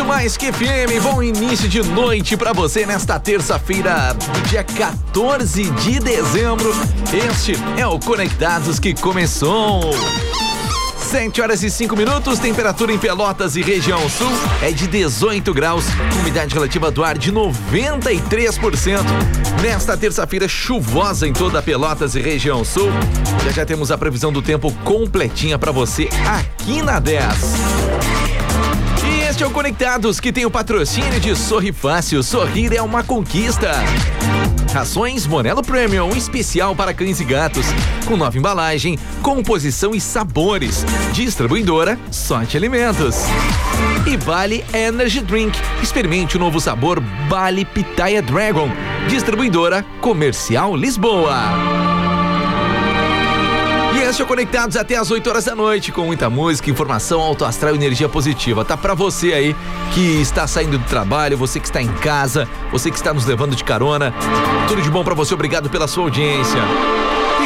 muito mais que FM. Bom início de noite para você nesta terça-feira, dia 14 de dezembro. Este é o Conectados que começou. 7 horas e 5 minutos, temperatura em Pelotas e região sul é de 18 graus, umidade relativa do ar de 93%. Nesta terça-feira chuvosa em toda Pelotas e região sul, já já temos a previsão do tempo completinha para você aqui na 10. Este é o Conectados, que tem o patrocínio de Sorri Fácil. Sorrir é uma conquista. Rações Monelo Premium, especial para cães e gatos. Com nova embalagem, composição e sabores. Distribuidora Sorte Alimentos. E Vale Energy Drink. Experimente o novo sabor Bali Pitaya Dragon. Distribuidora Comercial Lisboa. Estejam conectados até as 8 horas da noite com muita música, informação, alto astral e energia positiva. Tá para você aí que está saindo do trabalho, você que está em casa, você que está nos levando de carona. Tudo de bom para você, obrigado pela sua audiência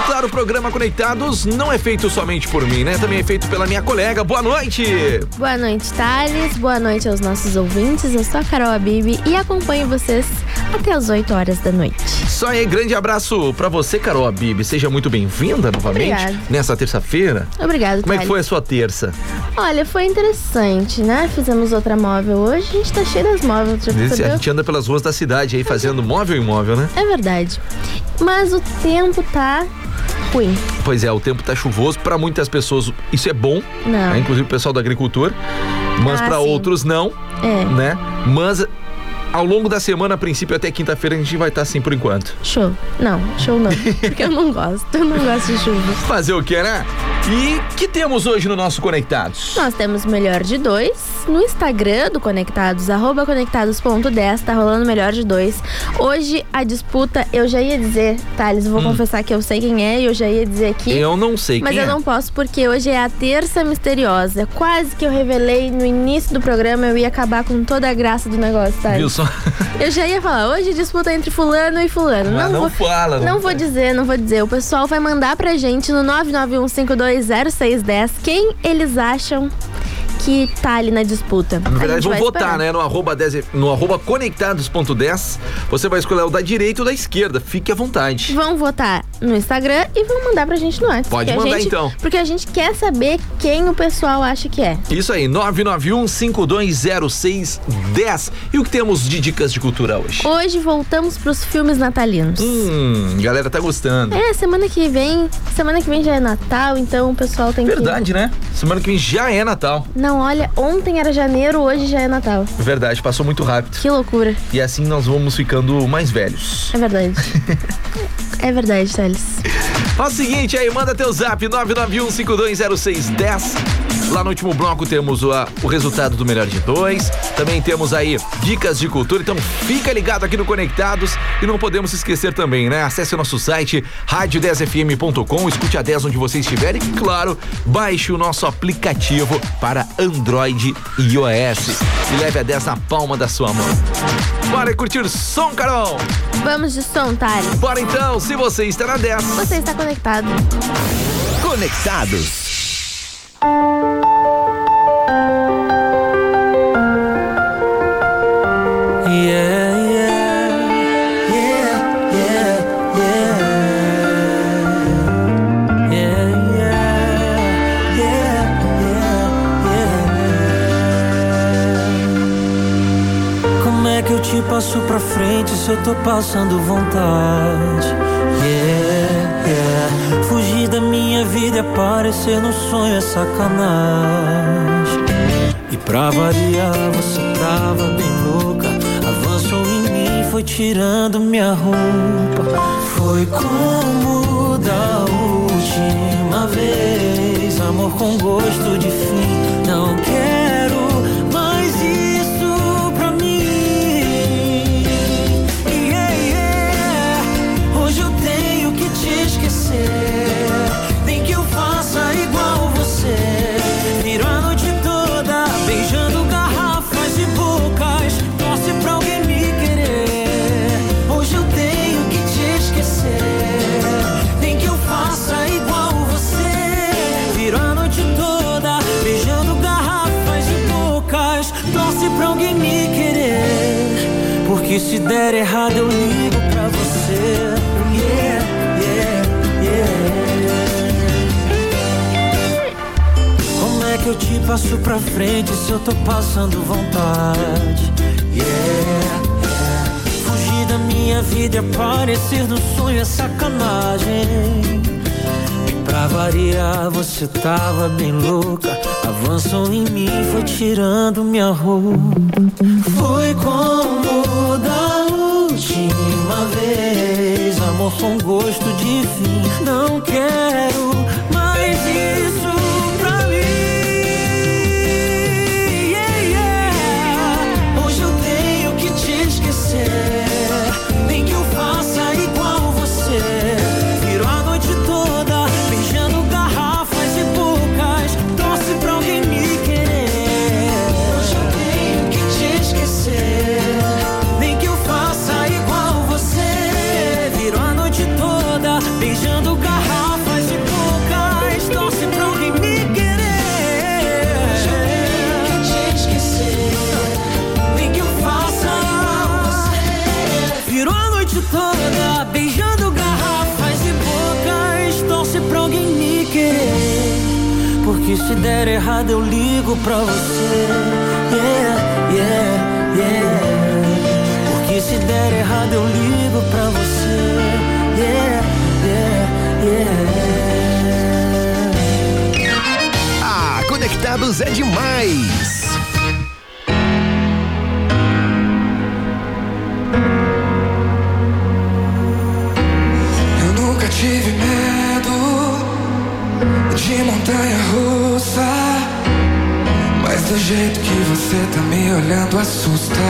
claro, o programa Conectados não é feito somente por mim, né? Também é feito pela minha colega. Boa noite! Boa noite, Thales. Boa noite aos nossos ouvintes. Eu sou a Carol Abib e acompanho vocês até as 8 horas da noite. Só aí, grande abraço para você, Carol Abib. Seja muito bem-vinda novamente nessa terça-feira. Obrigado, Como é que foi a sua terça? Olha, foi interessante, né? Fizemos outra móvel hoje. A gente tá cheio das móveis. Já a gente anda pelas ruas da cidade aí fazendo móvel e imóvel, né? É verdade. Mas o tempo tá ruim. Pois é, o tempo tá chuvoso. Para muitas pessoas isso é bom, né? inclusive o pessoal da agricultura, mas ah, para outros não, é. né? Mas ao longo da semana, a princípio até quinta-feira, a gente vai estar assim por enquanto. Show. Não, show não. Porque eu não gosto. Eu não gosto de chuva. Fazer o que, né? E que temos hoje no nosso Conectados? Nós temos melhor de dois. No Instagram do Conectados, arroba conectados.10, tá rolando melhor de dois. Hoje a disputa, eu já ia dizer, Thales, vou hum. confessar que eu sei quem é e eu já ia dizer aqui. Eu não sei mas quem é. Mas eu não posso porque hoje é a terça misteriosa. Quase que eu revelei no início do programa, eu ia acabar com toda a graça do negócio, Thales. Viu só? Eu já ia falar, hoje disputa entre fulano e fulano. Mas não, não vou, fala. Não, não vou dizer, não vou dizer. O pessoal vai mandar pra gente no 991520610 quem eles acham que tá ali na disputa. Na verdade, vão votar, esperar. né? No arroba, 10, no arroba conectados.10. Você vai escolher o da direita ou da esquerda. Fique à vontade. Vão votar no Instagram e vão mandar pra gente no WhatsApp. Pode mandar gente, então. Porque a gente quer saber quem o pessoal acha que é. Isso aí, 991-5206-10. E o que temos de dicas de cultura hoje? Hoje voltamos pros filmes natalinos. Hum, galera tá gostando. É, semana que vem, semana que vem já é Natal, então o pessoal tem Verdade, que... né? Semana que vem já é Natal. Não, não, olha, ontem era janeiro, hoje já é Natal. Verdade, passou muito rápido. Que loucura. E assim nós vamos ficando mais velhos. É verdade. é verdade, Thales. Faz o seguinte aí, manda teu zap 991520610 Lá no último bloco temos o, o resultado do melhor de dois. Também temos aí dicas de cultura. Então fica ligado aqui no Conectados. E não podemos esquecer também, né? Acesse o nosso site rádio10fm.com, escute a 10 onde você estiver e, claro, baixe o nosso aplicativo para Android e iOS. E leve a 10 na palma da sua mão. Bora curtir som, Carol! Vamos de som, Thales. Bora então, se você está na 10. Você está conectado. Conectados. Se eu tô passando vontade. Yeah, yeah. Fugir da minha vida e aparecer no sonho é sacanagem. E pra variar, você tava bem louca. Avançou em mim, foi tirando minha roupa. Foi como da última vez. Amor com gosto de fim. Não se der errado, eu ligo pra você. Yeah, yeah, yeah. Como é que eu te passo pra frente se eu tô passando vontade? Yeah da minha vida é aparecer no sonho é sacanagem. E pra variar, você tava bem louca. Avançou em mim, foi tirando minha roupa. Foi com amor com gosto de fim. Não quero Se der errado, eu ligo pra você. Yeah, yeah, yeah. Porque se der errado, eu ligo pra você. Yeah, yeah, yeah. Ah, conectados é demais. So stop.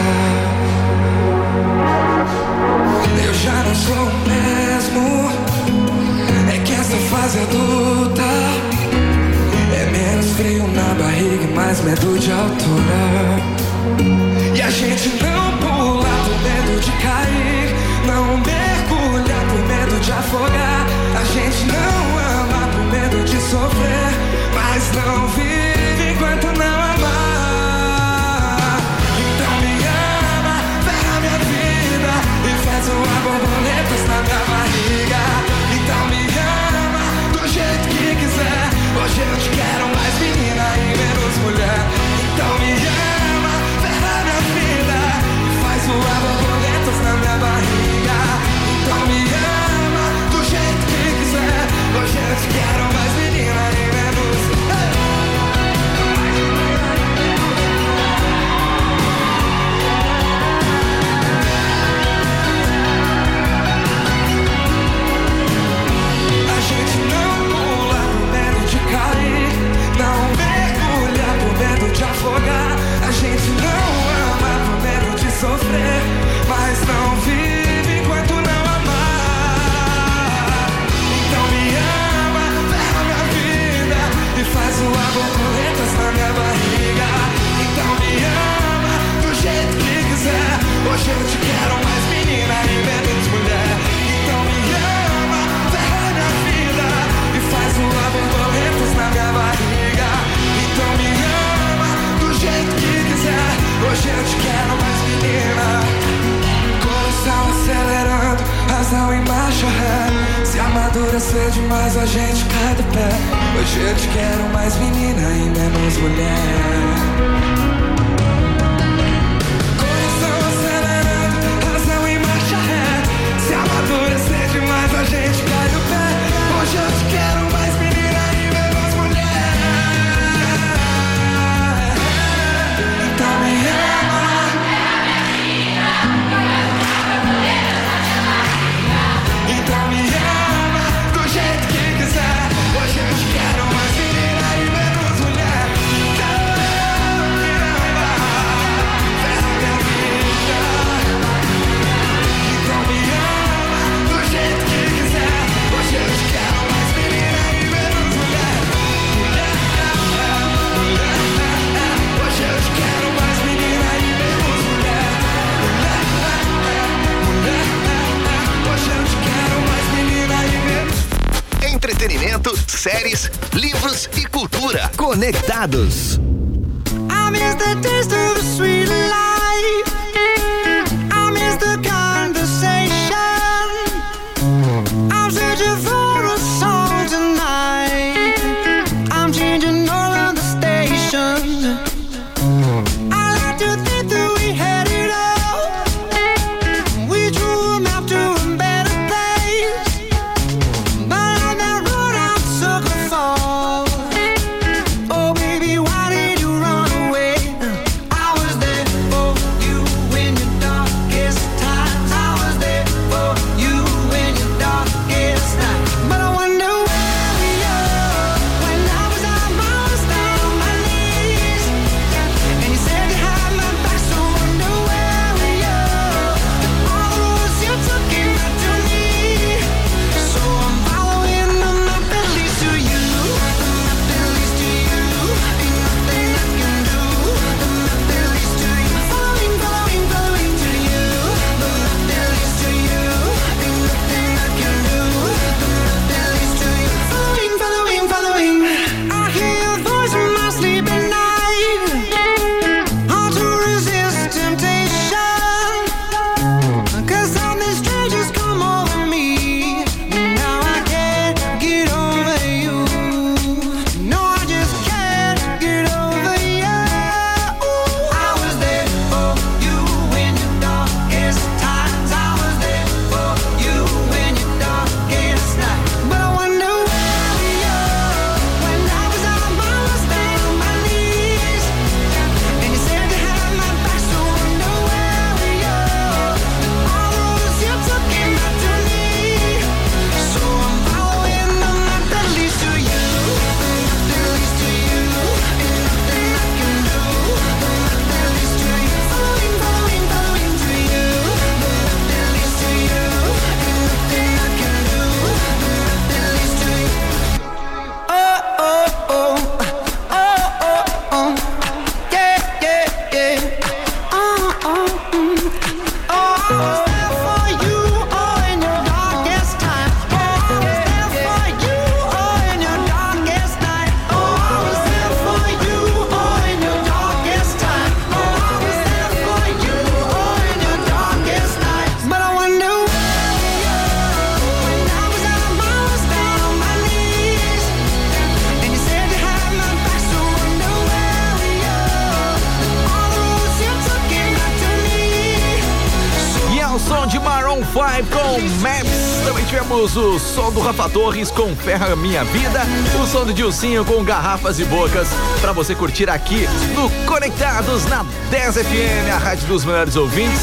O som do Rafa Torres com Ferra Minha Vida. O som do Dilcinho com Garrafas e Bocas. Pra você curtir aqui no Conectados na 10 FM, a rádio dos melhores ouvintes.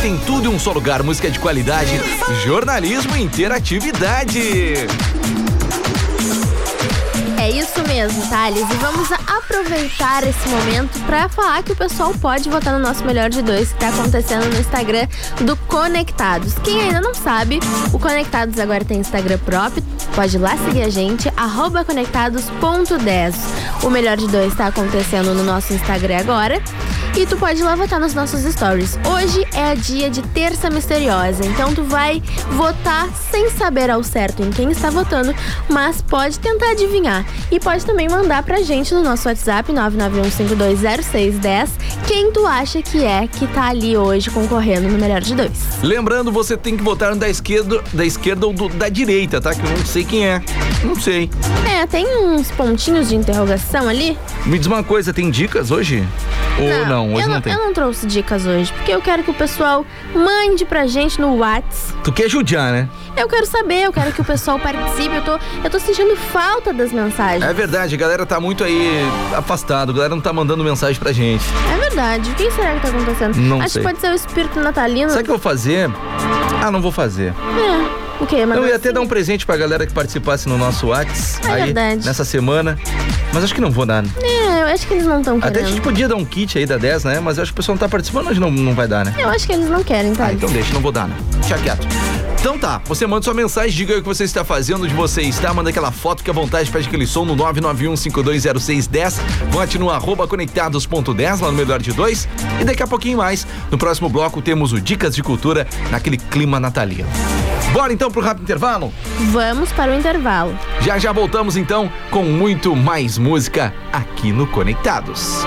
Tem tudo em um só lugar: música de qualidade, jornalismo e interatividade. É isso mesmo, Thales. E vamos aproveitar esse momento para falar que o pessoal pode votar no nosso melhor de dois que está acontecendo no Instagram do Conectados. Quem ainda não sabe, o Conectados agora tem Instagram próprio. Pode ir lá seguir a gente, conectados.10. O melhor de dois está acontecendo no nosso Instagram agora. E tu pode lá votar nos nossos stories. Hoje é dia de terça misteriosa, então tu vai votar sem saber ao certo em quem está votando, mas pode tentar adivinhar. E pode também mandar pra gente no nosso WhatsApp 991520610 quem tu acha que é que tá ali hoje concorrendo no melhor de dois. Lembrando, você tem que votar da esquerda, da esquerda ou do, da direita, tá? Que eu não sei quem é. Não sei. É, tem uns pontinhos de interrogação ali? Me diz uma coisa, tem dicas hoje? Ou não? Não hoje eu não, tem. Eu não trouxe dicas hoje, porque eu quero que o pessoal mande pra gente no WhatsApp. Tu quer judiar, né? Eu quero saber, eu quero que o pessoal participe. Eu tô, eu tô sentindo falta das mensagens. É verdade, a galera tá muito aí afastado, a galera não tá mandando mensagem pra gente. É verdade. O que será que tá acontecendo? Não Acho sei. que pode ser o espírito natalino. Sabe o que eu vou fazer? Ah, não vou fazer. É. O quê? Mas eu ia até dar um presente pra galera que participasse no nosso WhatsApp É aí verdade. nessa semana. Mas acho que não vou dar. né? É, eu acho que eles não estão Até a querendo. gente podia dar um kit aí da 10, né? Mas eu acho que o pessoal não tá participando, hoje não, não vai dar, né? Eu acho que eles não querem, tá? Ah, então deixa, não vou dar, né? Deixa quieto. Então tá, você manda sua mensagem, diga aí o que você está fazendo, onde você está, manda aquela foto que à vontade, pede aquele som no 991520610, vote no arroba conectados.10 lá no melhor de dois e daqui a pouquinho mais, no próximo bloco temos o Dicas de Cultura naquele clima natalino. Bora então pro rápido intervalo? Vamos para o intervalo. Já já voltamos então com muito mais música aqui no Conectados.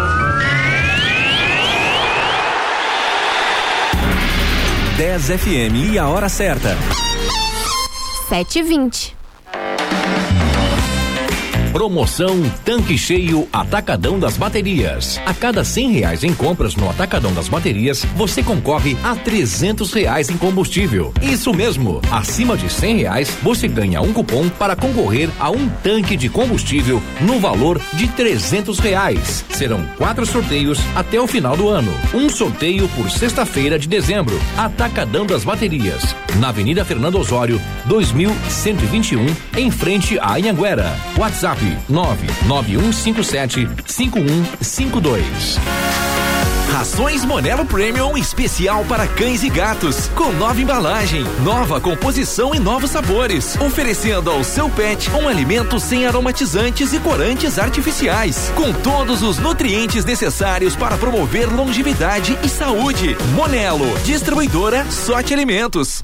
10 FM e a hora certa. 7h20. Promoção Tanque Cheio Atacadão das Baterias. A cada cem reais em compras no Atacadão das Baterias, você concorre a trezentos reais em combustível. Isso mesmo, acima de cem reais, você ganha um cupom para concorrer a um tanque de combustível no valor de trezentos reais. Serão quatro sorteios até o final do ano. Um sorteio por sexta-feira de dezembro. Atacadão das Baterias, na Avenida Fernando Osório, 2121, em frente à Anhanguera. WhatsApp 99157 5152. Rações Monelo Premium especial para cães e gatos, com nova embalagem, nova composição e novos sabores, oferecendo ao seu pet um alimento sem aromatizantes e corantes artificiais, com todos os nutrientes necessários para promover longevidade e saúde. Monelo, distribuidora Sorte Alimentos.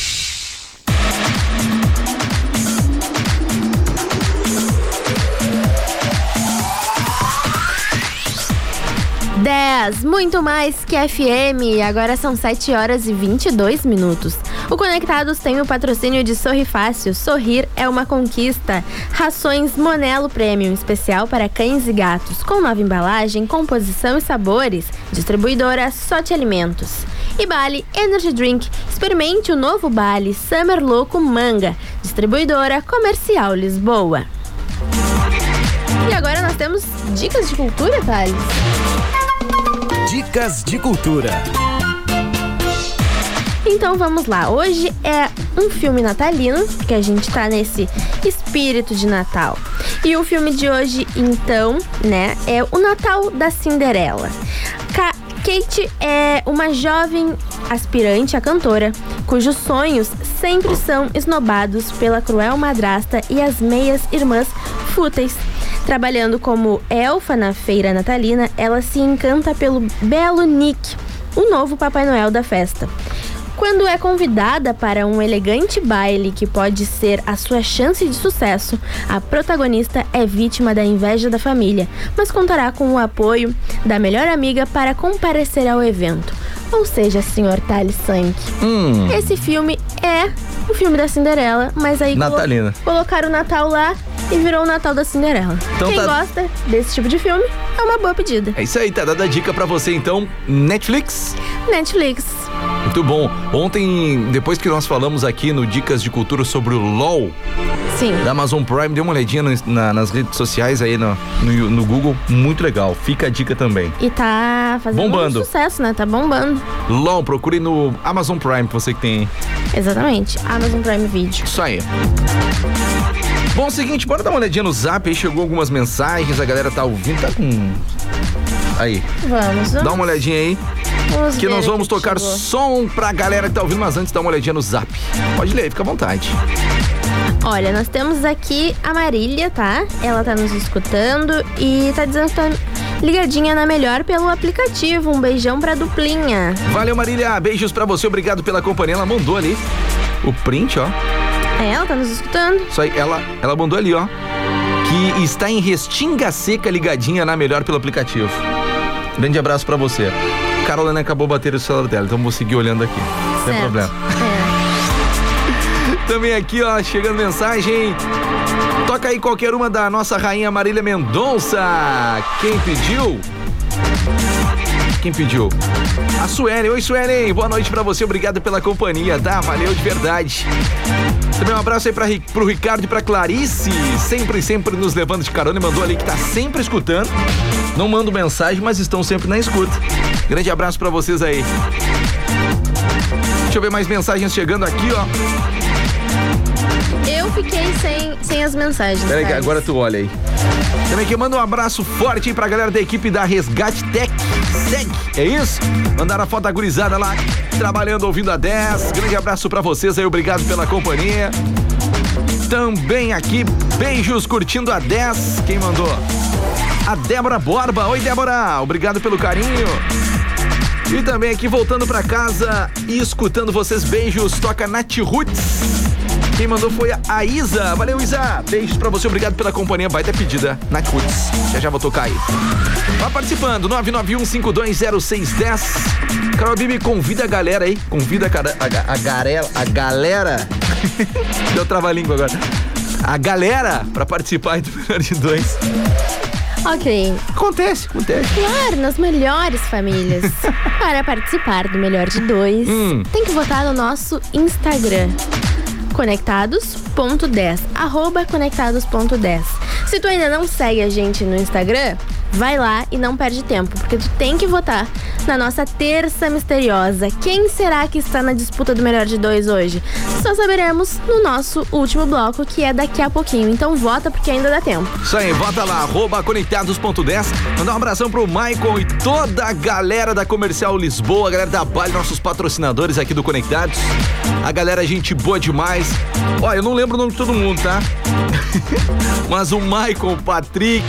Dez, muito mais que FM. Agora são 7 horas e 22 minutos. O Conectados tem o patrocínio de Sorri Fácil. Sorrir é uma conquista. Rações Monelo Premium, especial para cães e gatos, com nova embalagem, composição e sabores. Distribuidora Sorte Alimentos. E Bali Energy Drink. Experimente o novo Bali Summer Louco Manga. Distribuidora Comercial Lisboa. E agora nós temos dicas de cultura, Thales? Dicas de cultura. Então vamos lá. Hoje é um filme natalino, que a gente tá nesse espírito de Natal. E o filme de hoje, então, né, é O Natal da Cinderela. Ca- Kate é uma jovem aspirante a cantora, cujos sonhos sempre são esnobados pela cruel madrasta e as meias irmãs fúteis. Trabalhando como elfa na feira natalina, ela se encanta pelo belo Nick, o novo Papai Noel da festa. Quando é convidada para um elegante baile que pode ser a sua chance de sucesso, a protagonista é vítima da inveja da família, mas contará com o apoio da melhor amiga para comparecer ao evento. Ou seja, Sr. Tali Sank. Hum. Esse filme é o filme da Cinderela, mas aí colo- colocaram o Natal lá e virou o Natal da Cinderela. Então Quem tá- gosta desse tipo de filme é uma boa pedida. É isso aí, tá dada a dica pra você então. Netflix. Netflix. Muito bom. Ontem, depois que nós falamos aqui no Dicas de Cultura sobre o LOL Sim. da Amazon Prime, dê uma olhadinha no- na- nas redes sociais aí no, no, no Google. Muito legal. Fica a dica também. E tá fazendo Bombando. sucesso, né? Tá bombando. LOL, procure no Amazon Prime, você que tem. Exatamente. Amazon Prime Video. Isso aí. Bom, seguinte, bora dar uma olhadinha no zap. Aí chegou algumas mensagens, a galera tá ouvindo, tá com. Aí, Vamos, vamos. dá uma olhadinha aí, vamos que nós vamos que tocar chegou. som pra galera que tá ouvindo, mas antes dá uma olhadinha no zap. Pode ler, fica à vontade. Olha, nós temos aqui a Marília, tá? Ela tá nos escutando e tá dizendo que tá ligadinha na melhor pelo aplicativo. Um beijão pra duplinha. Valeu, Marília. Beijos pra você, obrigado pela companhia. Ela mandou ali o print, ó. É, ela tá nos escutando. Isso aí, ela, ela mandou ali, ó. Que está em Restinga Seca ligadinha na melhor pelo aplicativo. Grande abraço pra você. Carolina acabou bater o celular dela, então vou seguir olhando aqui. Sem Certo. problema. É. Também aqui, ó, chegando mensagem. Toca aí qualquer uma da nossa rainha Marília Mendonça. Quem pediu? Quem pediu? A Suelen. Oi, Suelen. Boa noite pra você. Obrigado pela companhia, tá? Valeu de verdade. Também um abraço aí pra, pro Ricardo e pra Clarice. Sempre, sempre nos levando de carona. E mandou ali que tá sempre escutando. Não mando mensagem, mas estão sempre na escuta. Grande abraço pra vocês aí. Deixa eu ver mais mensagens chegando aqui, ó. Eu fiquei sem, sem as mensagens. Peraí, agora tu olha aí. Também que manda um abraço forte aí pra galera da equipe da Resgate Tech. Seg, é isso? Mandaram a foto da gurizada lá, trabalhando, ouvindo a 10. Grande abraço pra vocês aí, obrigado pela companhia. Também aqui, beijos curtindo a 10. Quem mandou? A Débora Borba. Oi, Débora. Obrigado pelo carinho. E também aqui voltando pra casa e escutando vocês. Beijos, toca Nath Roots. Quem mandou foi a Isa. Valeu, Isa. Beijos pra você, obrigado pela companhia. Baita pedida, Nath Roots. Já já vou tocar aí. Vá participando, 991520610. Carol Bibi, convida a galera aí. Convida a, cara- a, a garela, a galera. Deu trava-língua agora. A galera pra participar aí do Melhor de Dois. Ok. Acontece, acontece. Claro, nas melhores famílias. Para participar do Melhor de Dois, Hum. tem que votar no nosso Instagram. Conectados.10 Arroba conectados.10 Se tu ainda não segue a gente no Instagram, vai lá e não perde tempo, porque tu tem que votar na nossa terça misteriosa. Quem será que está na disputa do melhor de dois hoje? Só saberemos no nosso último bloco, que é daqui a pouquinho. Então vota porque ainda dá tempo. Isso aí, bota lá, arroba conectados.10. Mandar um abração pro Michael e toda a galera da Comercial Lisboa, a galera da Bale, nossos patrocinadores aqui do Conectados. A galera, gente boa demais. Ó, eu não lembro o nome de todo mundo, tá? Mas o Michael, o Patrick,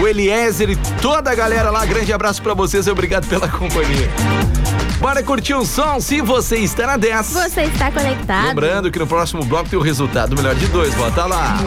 o Eliezer e toda a galera lá, grande abraço pra vocês e obrigado pela companhia. Bora curtir um som se você está na 10. Você está conectado? Lembrando que no próximo bloco tem o resultado do melhor de dois. Bota lá.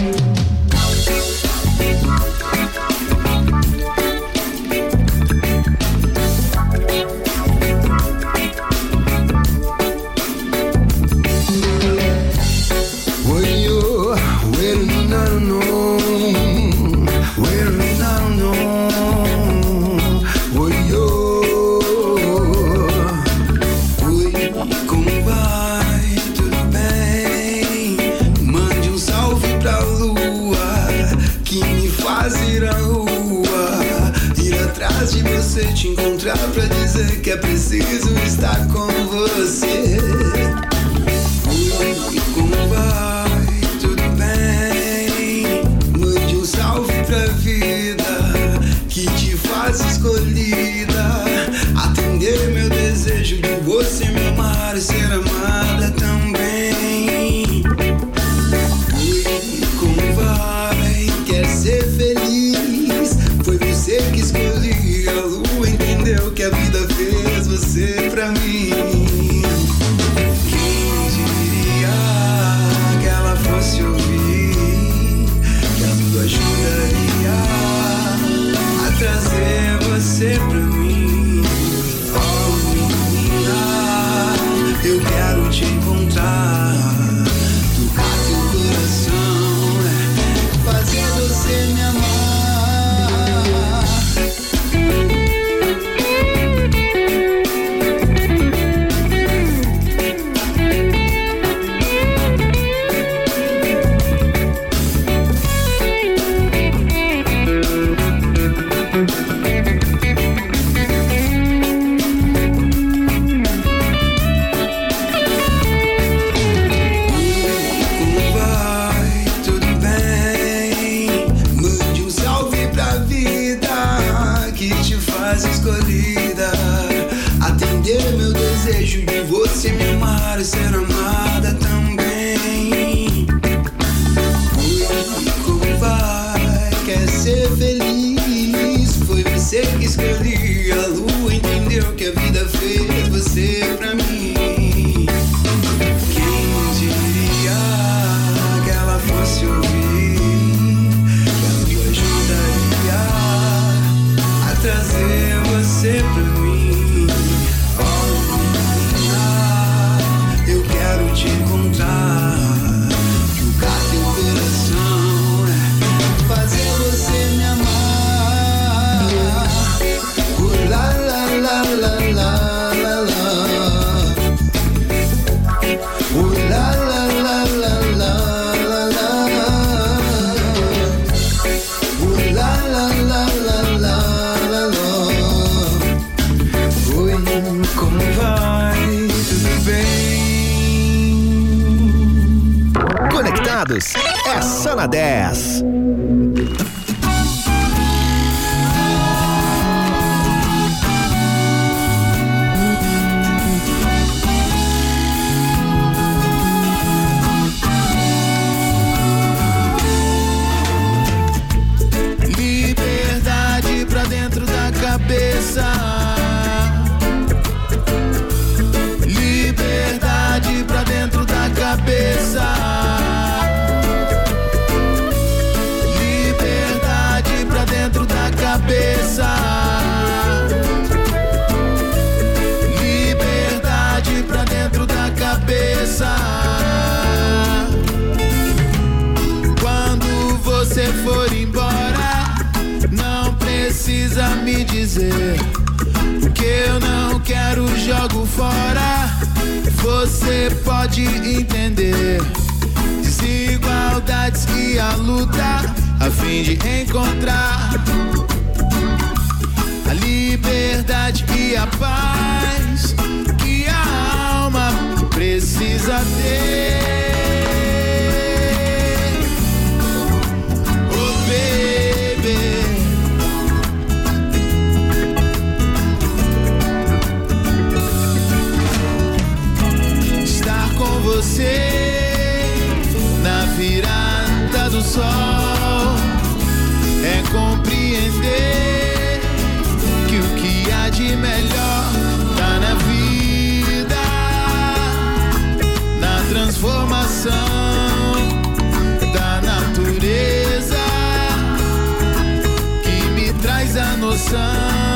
Quando você for embora, não precisa me dizer que eu não quero jogo fora. Você pode entender desigualdades e a luta a fim de encontrar a liberdade e a paz. a day sun.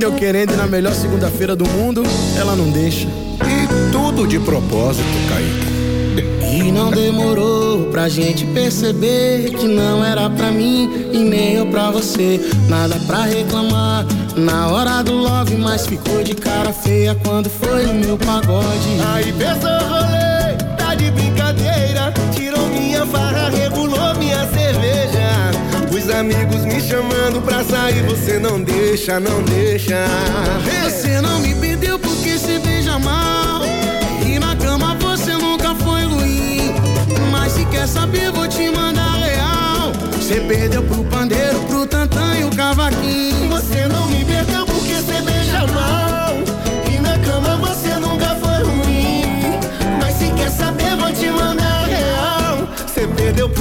Eu querendo ir na melhor segunda-feira do mundo, ela não deixa. E tudo de propósito, Kaique. E não demorou pra gente perceber que não era pra mim e nem eu pra você. Nada pra reclamar na hora do love, mas ficou de cara feia quando foi no meu pagode. Aí pensou rolê, tá de brincadeira. Tirou minha farra. Os amigos me chamando pra sair, você não deixa, não deixa. Você não me perdeu porque se beija mal. E na cama você nunca foi ruim. Mas se quer saber, vou te mandar real. Você perdeu pro pandeiro, pro tantã e o cavaquinho. Você não me perdeu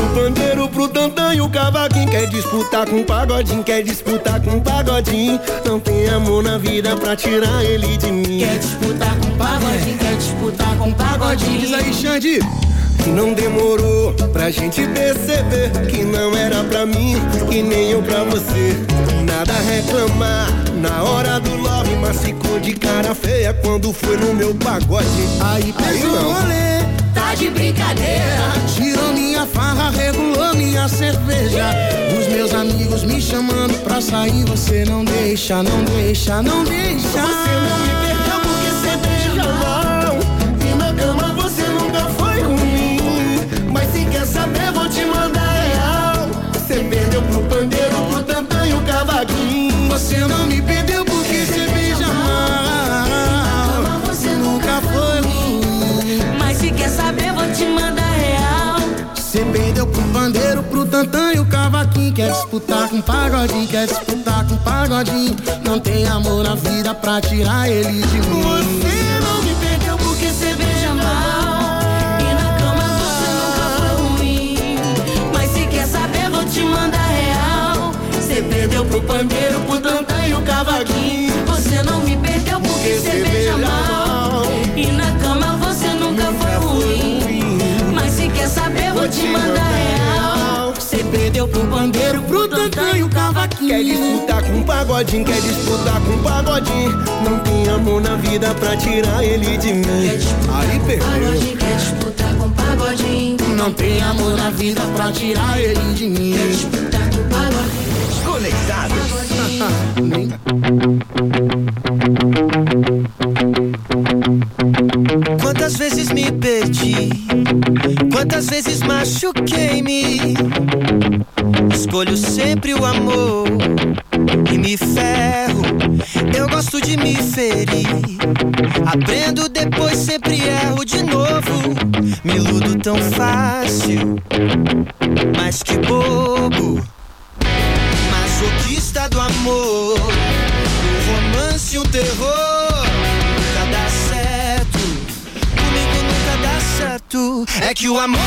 pro pandeiro, pro tantã e o cavaquinho. Quer disputar com o pagodinho, quer disputar com o pagodinho. Não tem amor na vida pra tirar ele de mim. Quer disputar com pagodinho, quer disputar com pagodinho. Diz aí, Xande. Que não demorou pra gente perceber que não era pra mim e nem eu pra você. Nada a reclamar na hora do love, mas ficou de cara feia quando foi no meu pagode. Aí pesou o rolê, tá de brincadeira. Tirou minha farra, regulou minha cerveja. Os meus amigos me chamando pra sair, você não deixa, não deixa, não deixa. Você não me perdeu porque você beija mal. E na cama você nunca foi ruim. Mas se quer saber, vou te mandar real. Você perdeu pro pandeiro, pro tantã e o cavaquinho. Você não me cavaquinho. Quer disputar com pagodinho, quer disputar com pagodinho. Não tem amor na vida pra tirar ele de mim. Você não me perdeu porque você beija mal. E na cama você nunca foi ruim. Mas se quer saber, vou te mandar real. Você perdeu pro pandeiro, pro tantã e o cavaquinho. Você não me perdeu porque você beija mal. E na cama você nunca foi ruim. Mas se quer saber, vou te mandar real. Perdeu pro pandeiro, pro tantã e o cavaquinho. Quer disputar com o pagodinho, quer disputar com o pagodinho. Não tem amor na vida pra tirar ele de mim. Aí perdeu. quer disputar com pagodinho. Não tem amor na vida pra tirar ele de mim. Quer disputar com pagodinho. Conectados. Quantas vezes me perdi, quantas vezes machuquei-me. Escolho sempre o amor e me ferro. Eu gosto de me ferir. Aprendo depois, sempre erro de novo. Me iludo tão fácil, mas que bobo. Masoquista do amor, um romance, um terror. Nunca dá certo, comigo nunca dá certo. É que o amor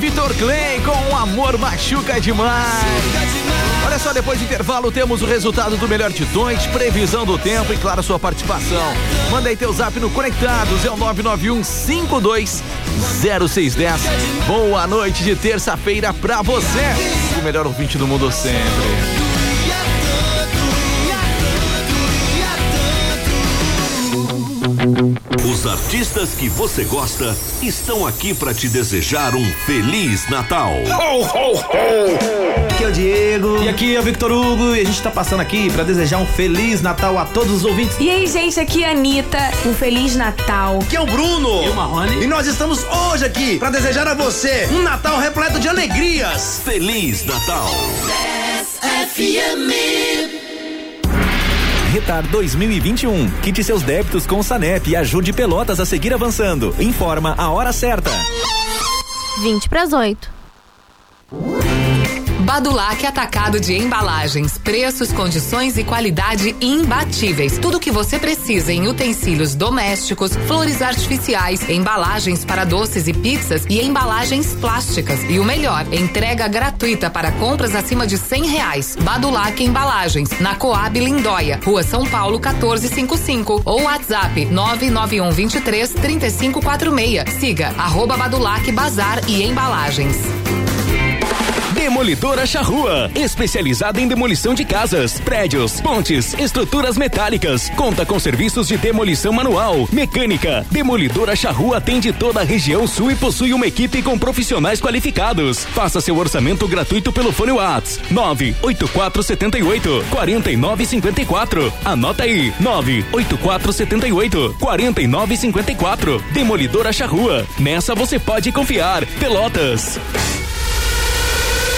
Vitor Clay com amor machuca demais. Olha só, depois do intervalo temos o resultado do melhor de dois, previsão do tempo e claro sua participação. Manda aí teu zap no Conectados, é o 991 52 0610. Boa noite de terça-feira pra você, o melhor ouvinte do mundo sempre. Os artistas que você gosta estão aqui para te desejar um feliz Natal. Aqui é o Diego. E aqui é o Victor Hugo. E a gente tá passando aqui pra desejar um Feliz Natal a todos os ouvintes. E aí, gente, aqui é a Anitta. Um Feliz Natal. Aqui é o Bruno. E o Marrone. E nós estamos hoje aqui pra desejar a você um Natal repleto de alegrias. Feliz Natal. Retar 2021. Quite seus débitos com o Sanep e ajude Pelotas a seguir avançando. Informa a hora certa. 20 para as 8. Badulac Atacado de Embalagens. Preços, condições e qualidade imbatíveis. Tudo o que você precisa em utensílios domésticos, flores artificiais, embalagens para doces e pizzas e embalagens plásticas. E o melhor, entrega gratuita para compras acima de cem reais. Badulac Embalagens, na Coab Lindóia, Rua São Paulo 1455 ou WhatsApp 991 23 3546. Siga arroba Badulac Bazar e Embalagens. Demolidora Charrua, especializada em demolição de casas, prédios, pontes, estruturas metálicas. Conta com serviços de demolição manual, mecânica. Demolidora Charrua atende toda a região sul e possui uma equipe com profissionais qualificados. Faça seu orçamento gratuito pelo fone Whats 98478 4954. Anota aí 98478 4954. Demolidora Charrua. Nessa você pode confiar. Pelotas.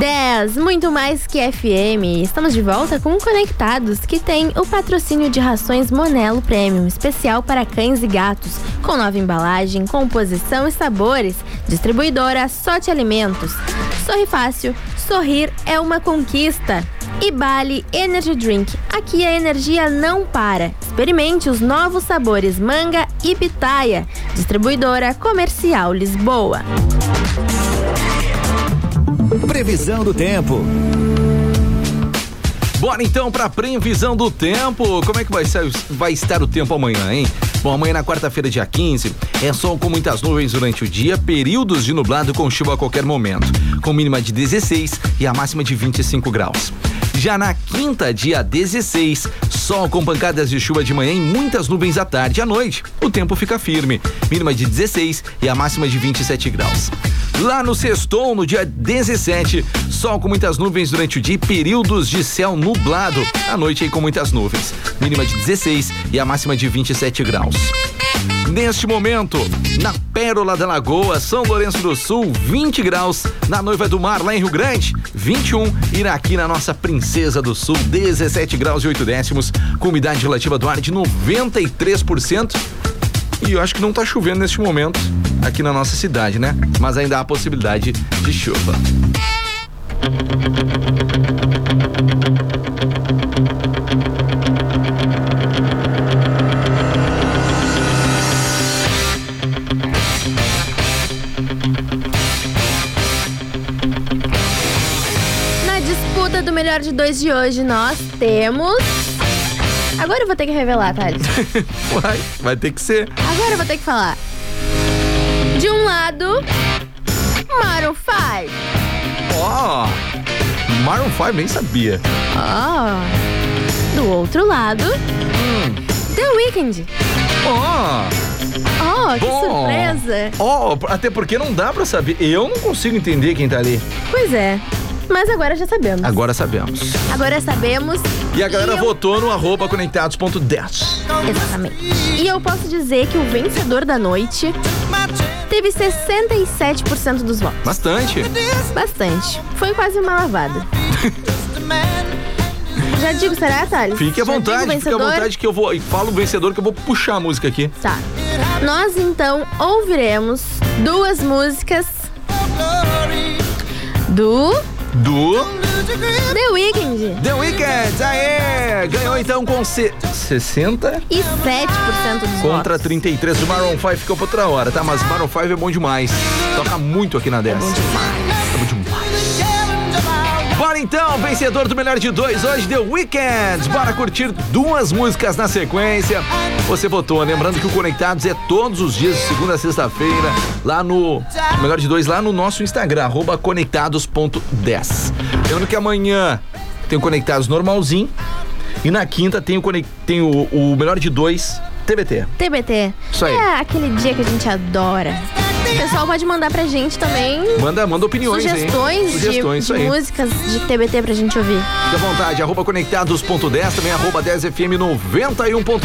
Dez, muito mais que FM. Estamos de volta com Conectados, que tem o patrocínio de rações Monelo Premium, especial para cães e gatos, com nova embalagem, composição e sabores. Distribuidora Sorte Alimentos. Sorri fácil, sorrir é uma conquista. E Bali Energy Drink. Aqui a energia não para. Experimente os novos sabores manga e pitaia. Distribuidora Comercial Lisboa. Previsão do tempo. Bora então pra previsão do tempo. Como é que vai, ser, vai estar o tempo amanhã, hein? Bom, amanhã na quarta-feira, dia 15, é sol com muitas nuvens durante o dia, períodos de nublado com chuva a qualquer momento, com mínima de 16 e a máxima de 25 graus. Já na quinta, dia 16, sol com pancadas de chuva de manhã e muitas nuvens à tarde e à noite. O tempo fica firme, mínima de 16 e a máxima de 27 graus. Lá no sextou, no dia 17, sol com muitas nuvens durante o dia e períodos de céu nublado. À noite aí com muitas nuvens. Mínima de 16 e a máxima de 27 graus. Neste momento, na Pérola da Lagoa, São Lourenço do Sul, 20 graus. Na Noiva do Mar, lá em Rio Grande, 21. E aqui na nossa Princesa do Sul, 17 graus e 8 décimos, com umidade relativa do ar de 93%. E eu acho que não tá chovendo neste momento aqui na nossa cidade, né? Mas ainda há possibilidade de chuva. Na disputa do melhor de dois de hoje, nós temos. Agora eu vou ter que revelar, Thales. Vai, vai ter que ser. Agora eu vou ter que falar. De um lado, Maroon 5. Ó, Maroon 5 nem sabia. Ó. Do outro lado, The Weeknd. Ó. Oh, que Bom. surpresa. Ó, até porque não dá pra saber. Eu não consigo entender quem tá ali. Pois é. Mas agora já sabemos. Agora sabemos. Agora sabemos. E a galera eu- votou no arroba conectados.10. Exatamente. E eu posso dizer que o vencedor da noite teve 67% dos votos. Bastante. Bastante. Foi quase uma lavada. Já digo, será, Thales? Fique à Já vontade, fique à vontade que eu vou. Fala o vencedor que eu vou puxar a música aqui. Tá. Nós então ouviremos duas músicas do Do The Weeknd. The Weeknd. Aê! Ganhou então com se... 60 E 7% dos contra 33 do Maroon 5. Ficou pra outra hora, tá? Mas Maroon 5 é bom demais. Toca muito aqui na 10. É bom demais. Então, vencedor do melhor de dois hoje, The Weeknd. Bora curtir duas músicas na sequência. Você votou, lembrando que o Conectados é todos os dias, segunda a sexta-feira, lá no melhor de dois, lá no nosso Instagram, arroba conectados.10. Lembrando que amanhã tem o Conectados normalzinho e na quinta tem o, tem o, o melhor de dois, TBT. TBT. Isso aí. É aquele dia que a gente adora. O pessoal pode mandar pra gente também Manda, manda opiniões, hein? sugestões, Sugestões, de, de músicas de TBT pra gente ouvir. Fique à vontade, arroba conectados.10, também arroba 10fm 91.9.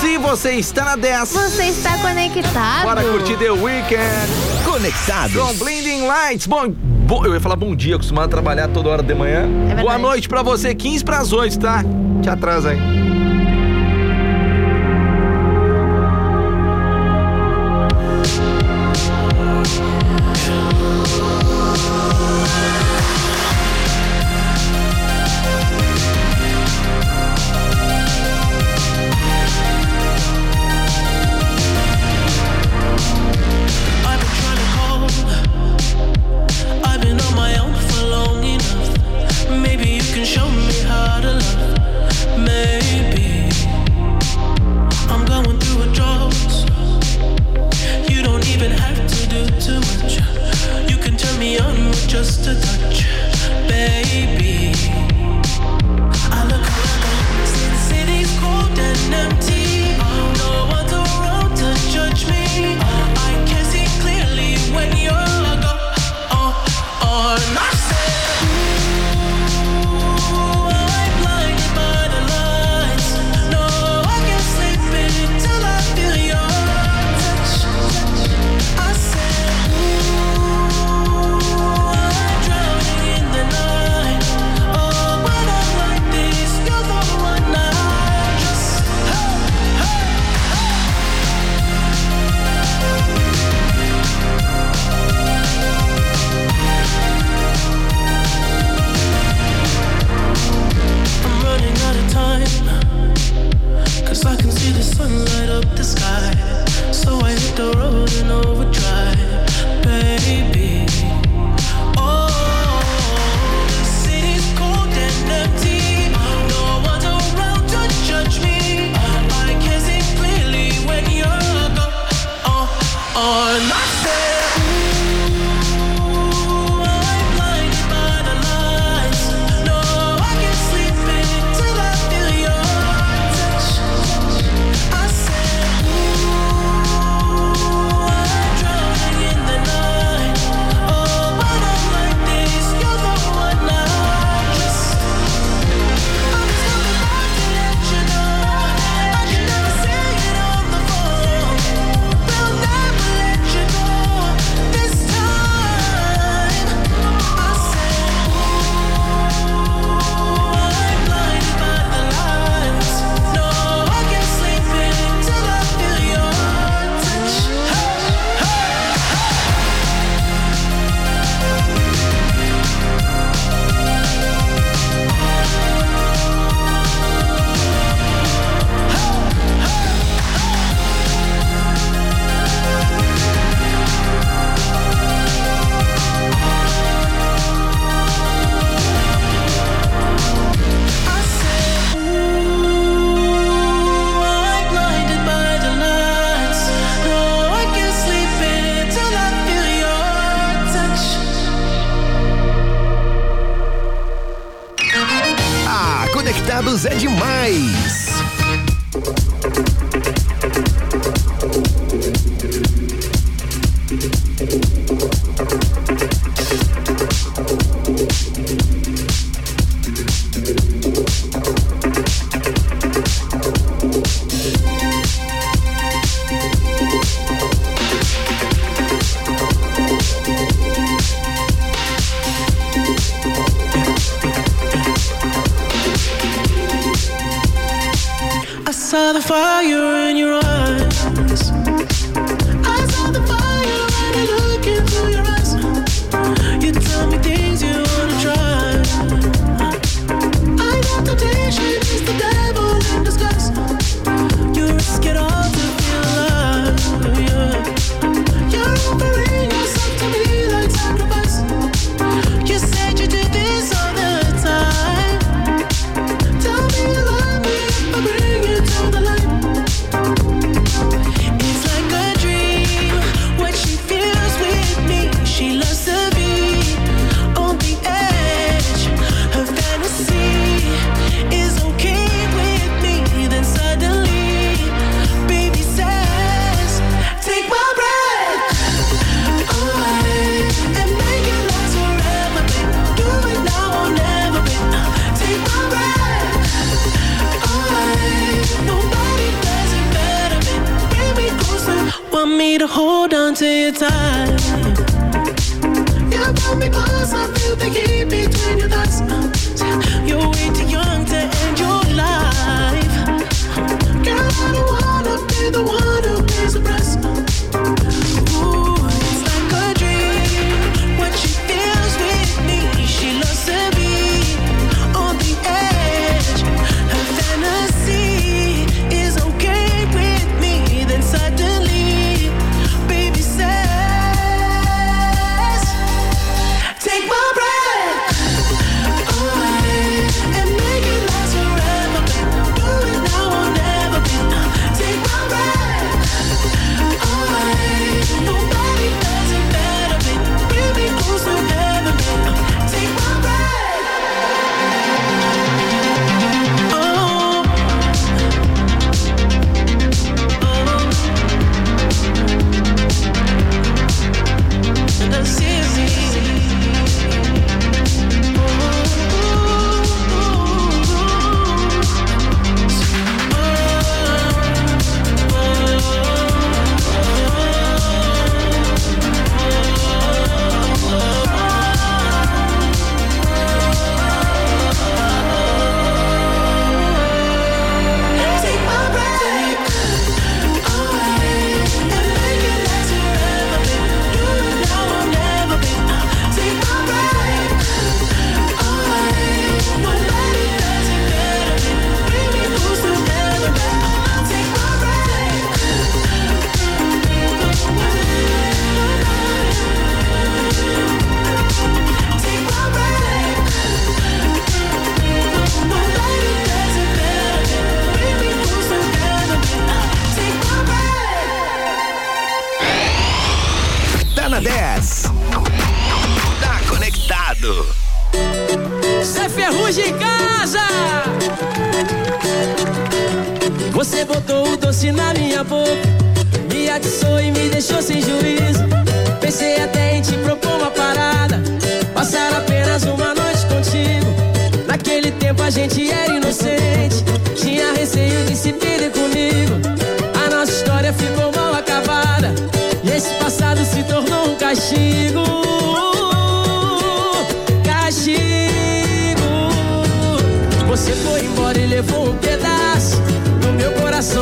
Se você está na 10, Você está conectado. bora curtir The Weekend. Conectados. Com Blinding Lights. Bom, bom, eu ia falar bom dia, acostumado a trabalhar toda hora de manhã. verdade. Boa noite pra você, 15 pras 8, tá? Te atrasa aí.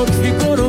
Coração que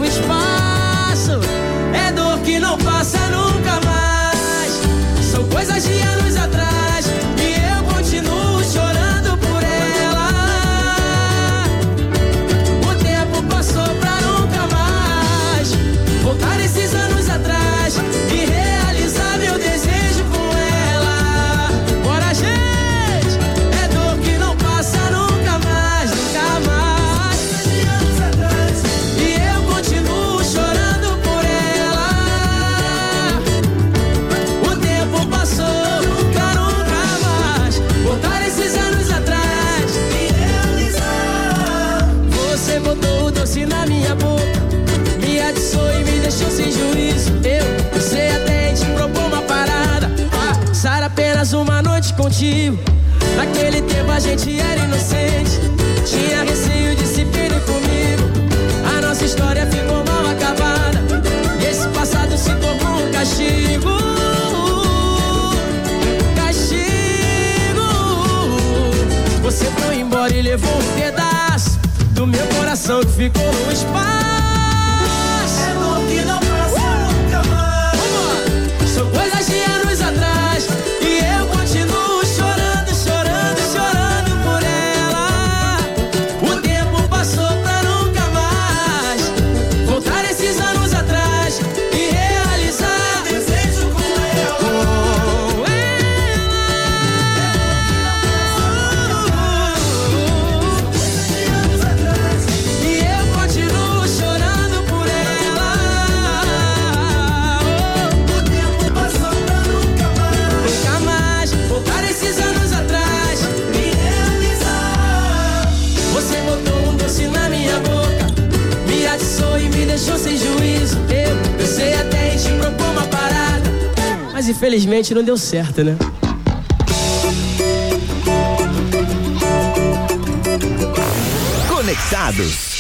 Naquele tempo a gente era inocente, tinha receio de se perder comigo. A nossa história ficou mal acabada, e esse passado se tornou um castigo. Castigo. Você foi embora e levou um pedaço do meu coração que ficou no espaço. É bom que não passa nunca mais. São coisas de anos Infelizmente não deu certo, né? Conectados.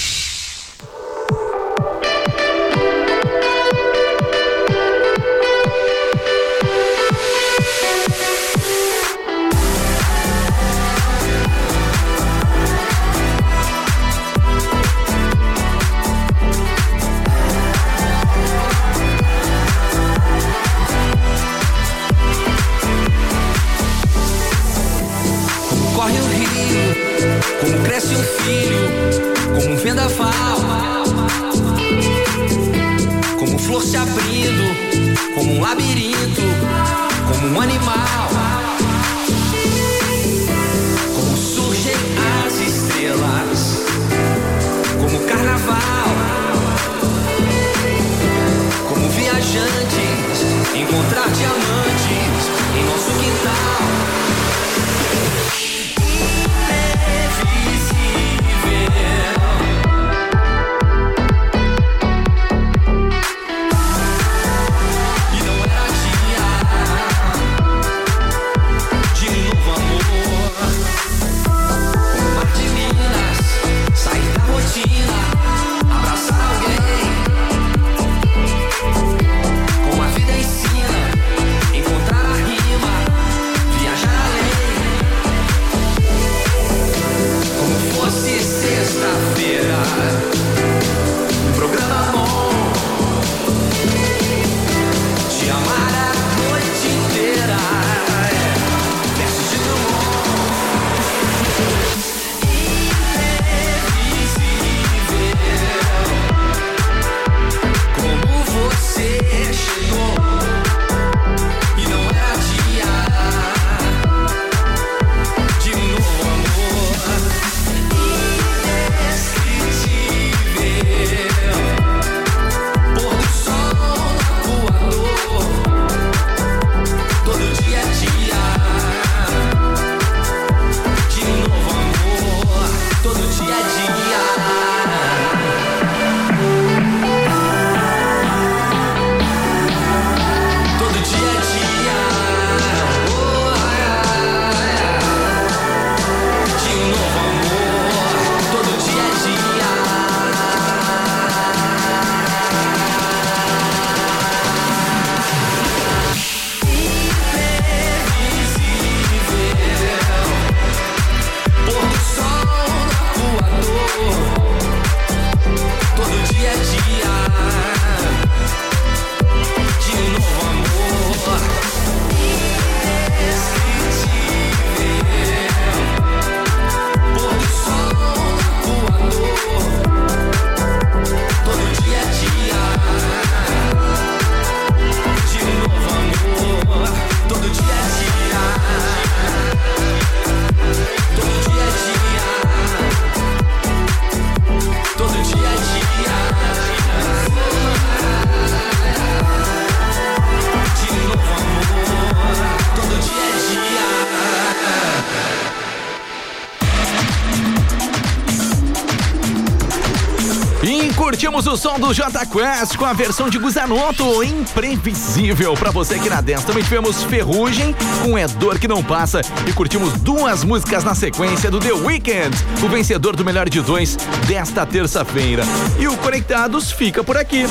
O som do J Quest com a versão de Guzanoto, imprevisível pra você aqui na 10. Também tivemos Ferrugem com É Dor Que Não Passa e curtimos duas músicas na sequência do The Weeknd, o vencedor do melhor de dois desta terça-feira. E o Conectados fica por aqui.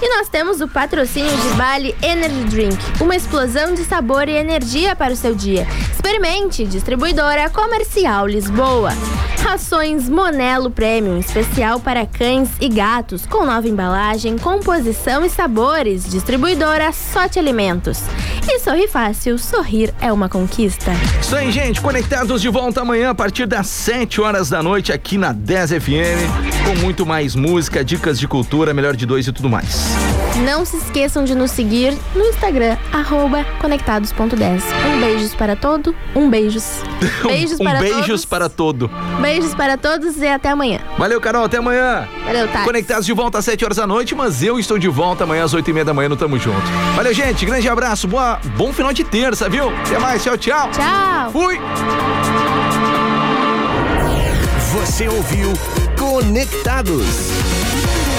E nós temos o patrocínio de Bali Energy Drink, uma explosão de sabor e energia para o seu dia. Experimente, distribuidora comercial Lisboa. Rações Monelo Premium, especial para cães e gatos, com nova embalagem, composição e sabores. Distribuidora Sorte Alimentos. E sorri fácil, sorrir é uma conquista. Isso aí, gente. Conectados de volta amanhã a partir das 7 horas da noite aqui na 10 FM, com muito mais música, dicas de cultura, melhor de dois e tudo mais. Não se esqueçam de nos seguir no Instagram, arroba conectados.10. Um beijos para todo, um beijos. Beijos um para beijos todos. para todo. Beijos para todos e até amanhã. Valeu, Carol. Até amanhã. Valeu, tá. Conectados de volta às 7 horas da noite, mas eu estou de volta amanhã às 8 e meia da manhã no Tamo Junto. Valeu, gente. Grande abraço. Boa, bom final de terça, viu? Até mais. Tchau, tchau. Tchau. Fui. Você ouviu Conectados.